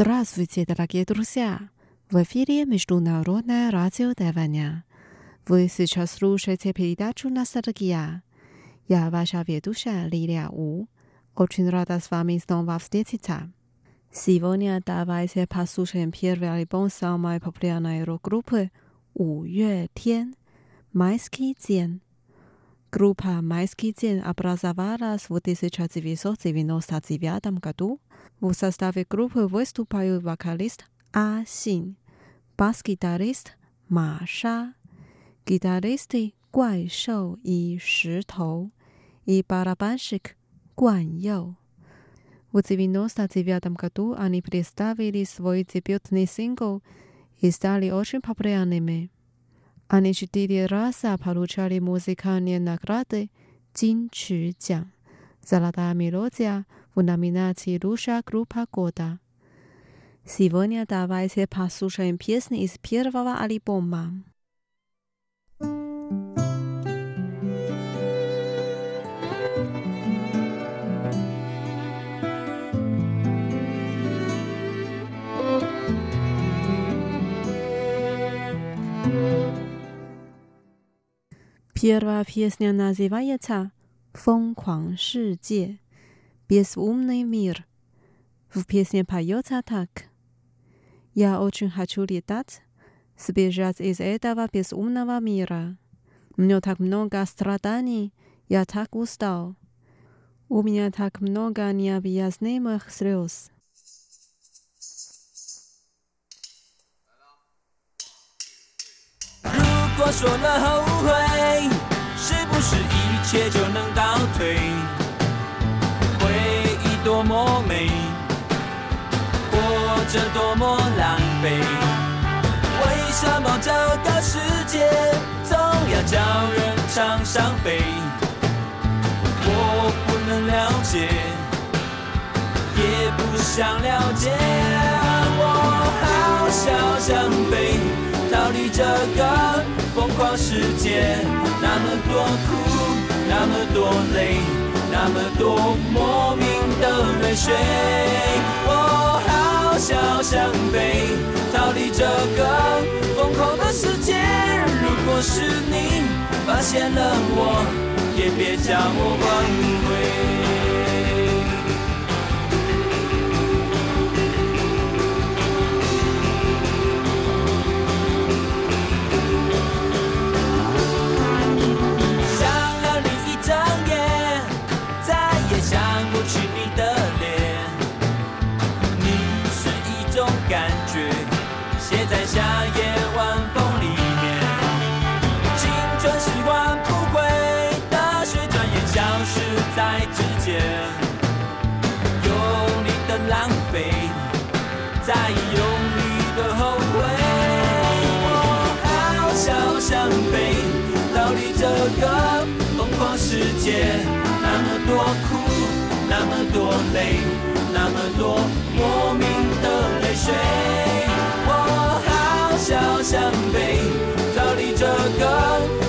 Здравствуйте, дорогие друзья! В эфире Международное радио Тайваня. Вы сейчас слушаете передачу «Ностальгия». Я ваша ведущая Лилия У. Очень рада с вами снова встретиться. Сегодня давайте послушаем первый альбом самой популярной рок-группы «Wu Yue Tian» «Майский день». Группа «Майский день» образовалась в 1999 году в составе группы выступают вокалист А Син, бас-гитарист Ма Ша, гитаристы Гуай Шоу и Ши Тоу и барабанщик Гуан Йоу. В 1999 году они представили свой дебютный сингл и стали очень популярными. Они четыре раза получали музыкальные награды Jin Qu 奖 «Золотая мелодия» в номинации «Лучшая группа года». Сегодня давайте послушаем песни из первого альбома. Первая песня называется 疯狂世界 ，безумный мир. В песне поется так. Я очень хочу летать, сбежать из этого безумного мира. Мне так много страданий, я так устал. У меня так много необъяснимых слез. 如果说了后悔，是不是一切就能倒退？ 多么美，活着多么狼狈。为什么这个世界总要叫人尝伤悲？我不能了解，也不想了解。我好想想飞，逃离这个疯狂世界。那么多苦，那么多累，那么多莫名的泪水。我好想想飞，逃离这个疯狂的世界。如果是你发现了我，也别将我挽回。世界。那么多苦，那么多累，那么多莫名的泪水。我好想想飞，逃离这个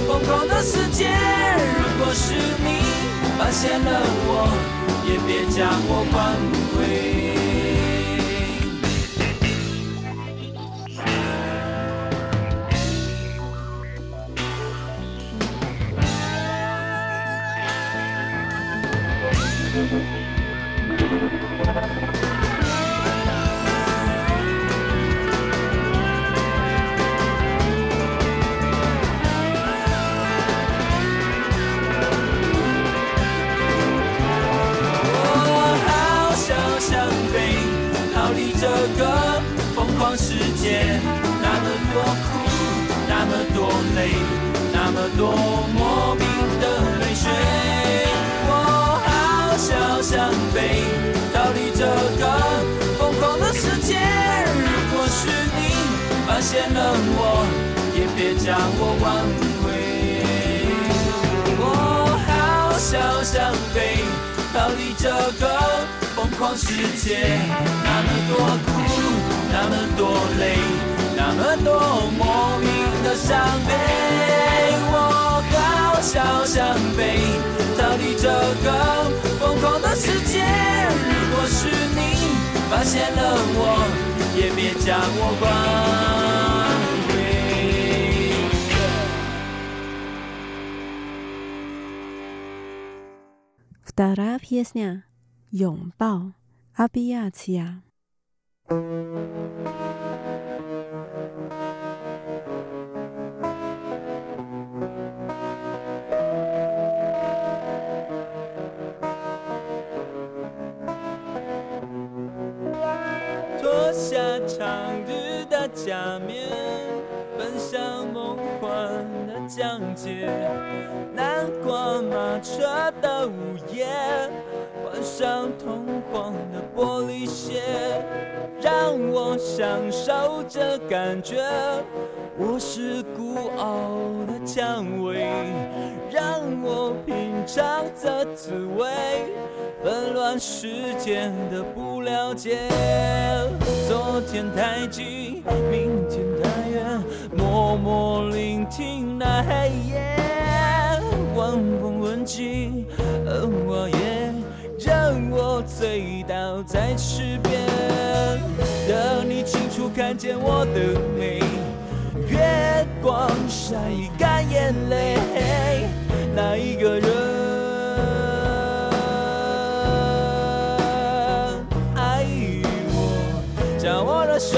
疯狂的世界。如果是你发现了我，也别将我挽回。飞，逃离这个疯狂的世界。如果是你发现了我，也别将我挽回。我好想想飞，逃离这个疯狂世界。那么多苦，那么多累，那么多莫名的伤悲。我好想想飞，逃离这个疯狂的世界。如果是你发 发现了我，也别将我关。Вторая песня — 拥抱 假面，奔向梦幻的疆界。南瓜马车的午夜，上通黄的玻璃鞋，让我享受这感觉。我是孤傲的蔷薇，让我品尝这滋味。纷乱世间的不了解，昨天太近，明天太远，默默聆听那黑夜，晚风吻尽，而我也醉倒在池边，等你清楚看见我的美，月光晒干眼泪，那一个人。爱我，将我的手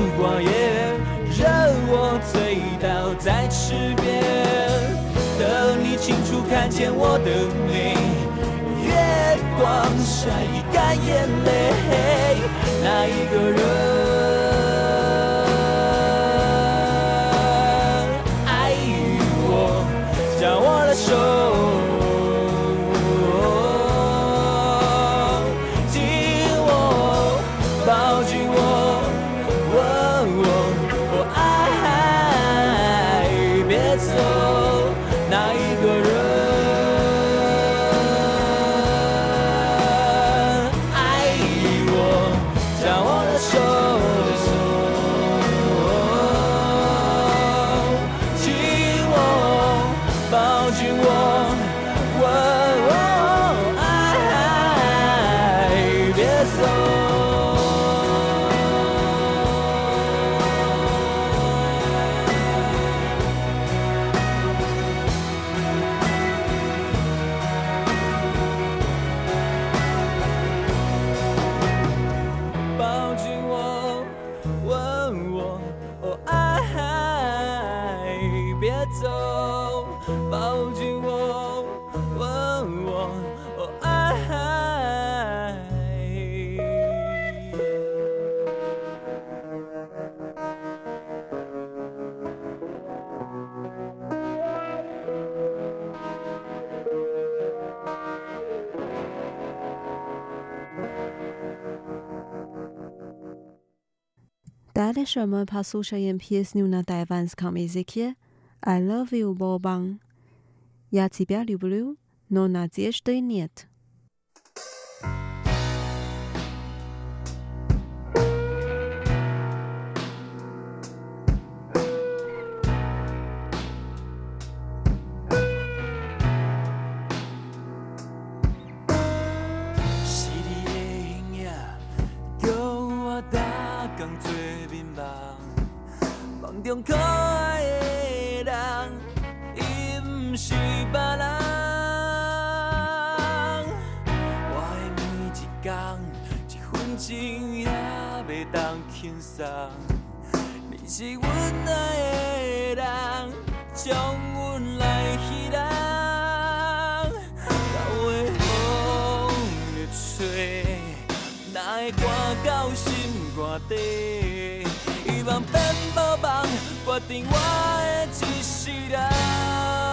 而花叶让我醉倒在池边。等你清楚看见我的美。月光晒干眼泪，那一个人 Дальше мы послушаем песню на тайванском языке «I love you, Бобан». Я тебя люблю, но надежды нет. 面梦，梦中可爱的人，是别人。我的每一天，一分钟也袂当轻松。你是阮爱的人，将阮来彼人。到尾风会吹，哪会寒到心肝底？希望变无梦，决定我的一世人。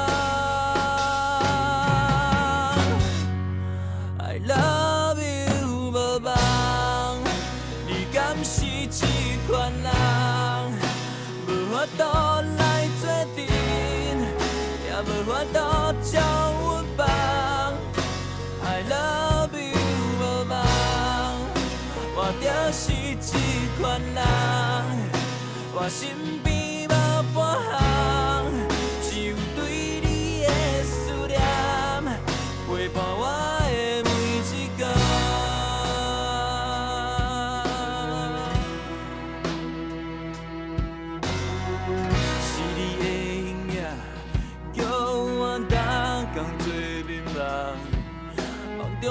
我身边无半项，只有对你的思念陪伴我的每一天。是你的影影，叫我逐工做眠梦。梦中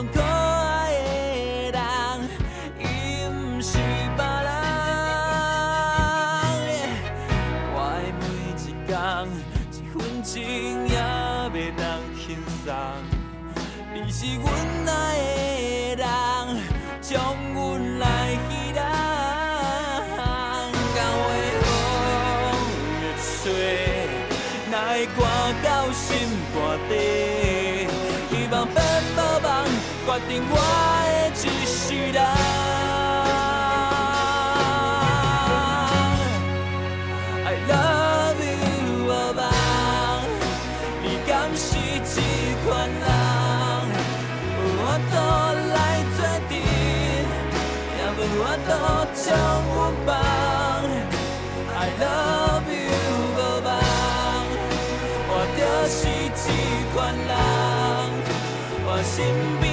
定我的一世人。I love you 无梦，你敢是这款人？无法度来做阵，也无法度将阮放。I love you 无梦，我就是这款人，我身边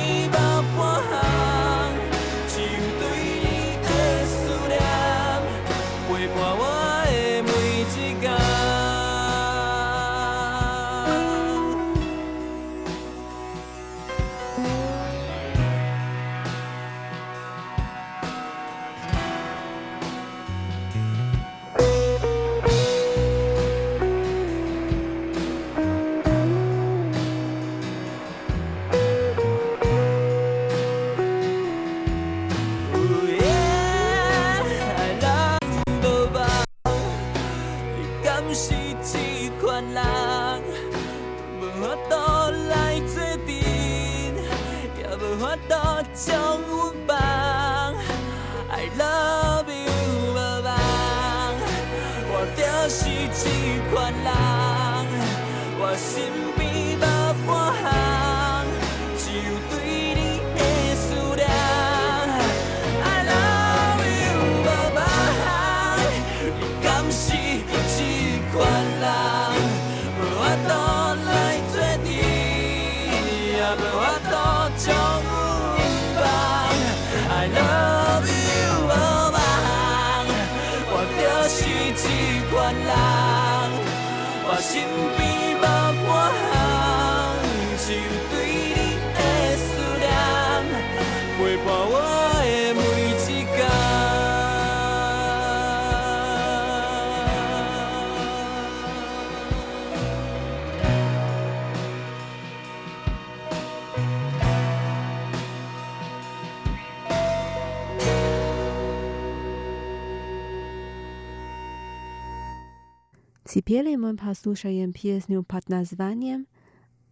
Cipieli mój pasłuszajem pieśnią pod nazwaniem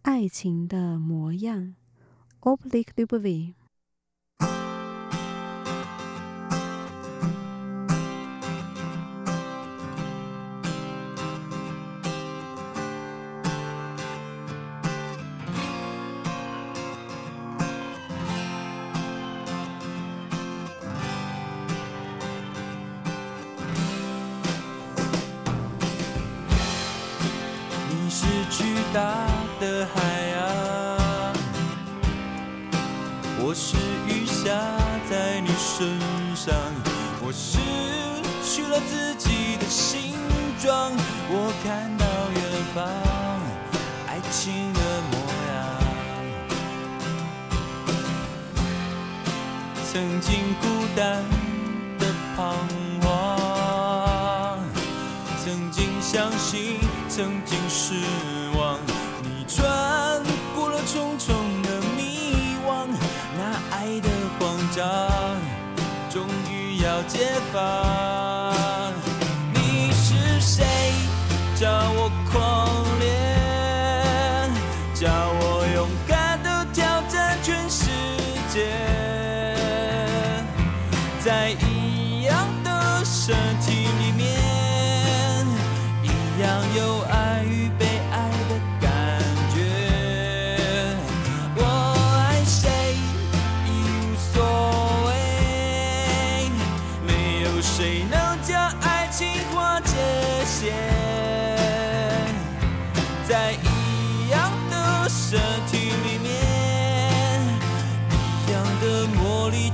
Ajcin de Mojang Oblik Lubowi. 是巨大的海洋我是雨下在你身上我失去了自己的形状我看到远方爱情的模样曾经孤单的彷徨曾经相信曾经失望。你穿过了重重的迷惘，那爱的慌张，终于要解放。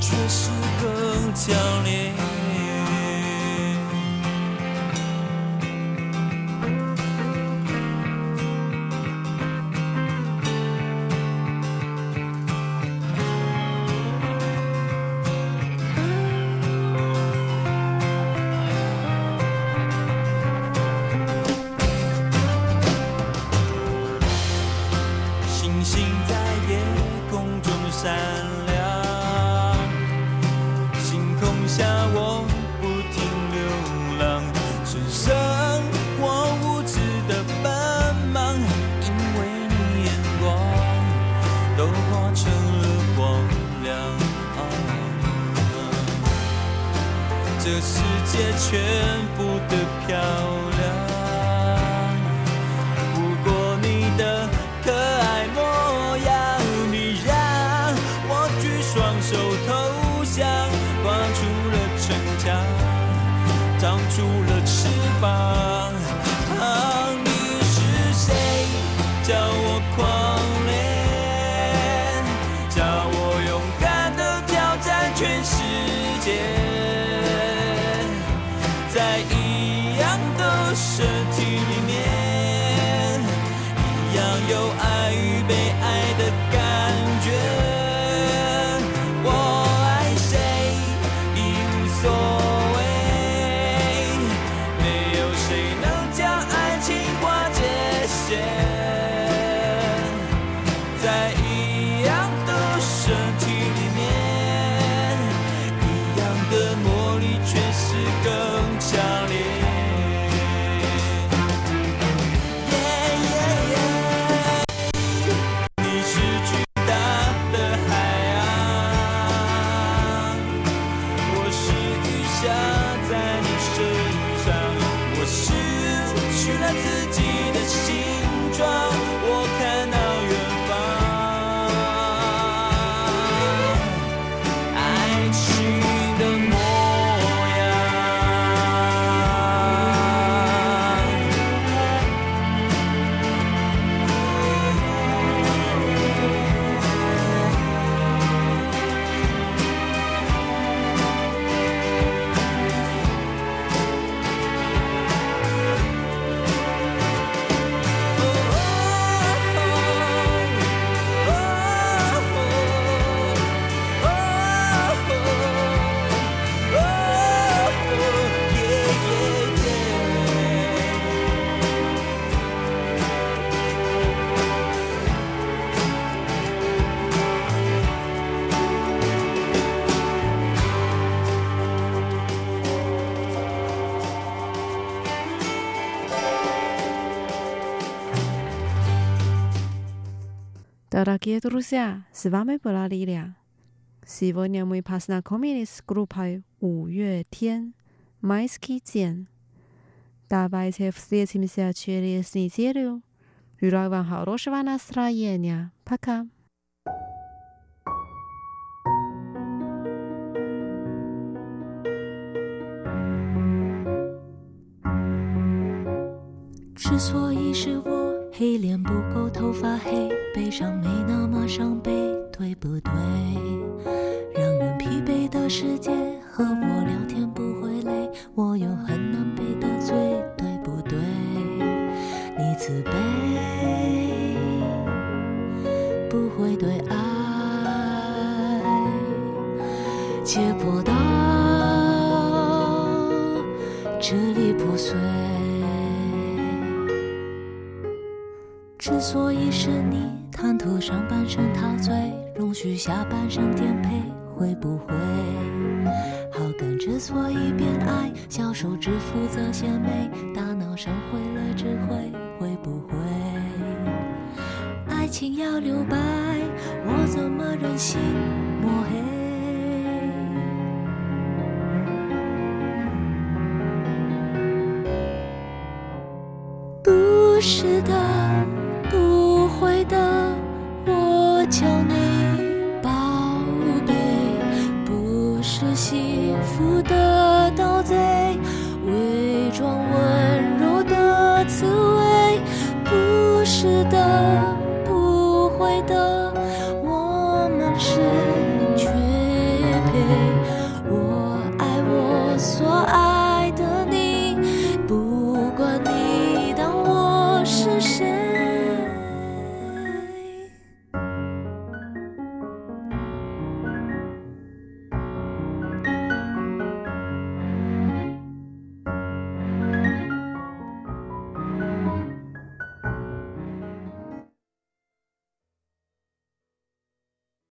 却是更强。界全部的里面，一样有爱Дорогие друзья, с вами была Лилия. Сегодня мы познакомились с группой 五月天 Майский день. Давайте встретимся через неделю. Желаю вам хорошего настроения. Пока. 之所以是我 黑脸不够，头发黑，悲伤没那么伤悲，对不对？让人疲惫的世界，和我聊天不会累，我又很难被得罪，对不对？你自卑，不会对爱解剖到支离破碎。之所以是你贪图上半生陶醉，容许下半生颠沛，会不会？好感之所以变爱，小手指负责献媚，大脑上毁了智慧，会不会？爱情要留白，我怎么忍心抹黑？到最，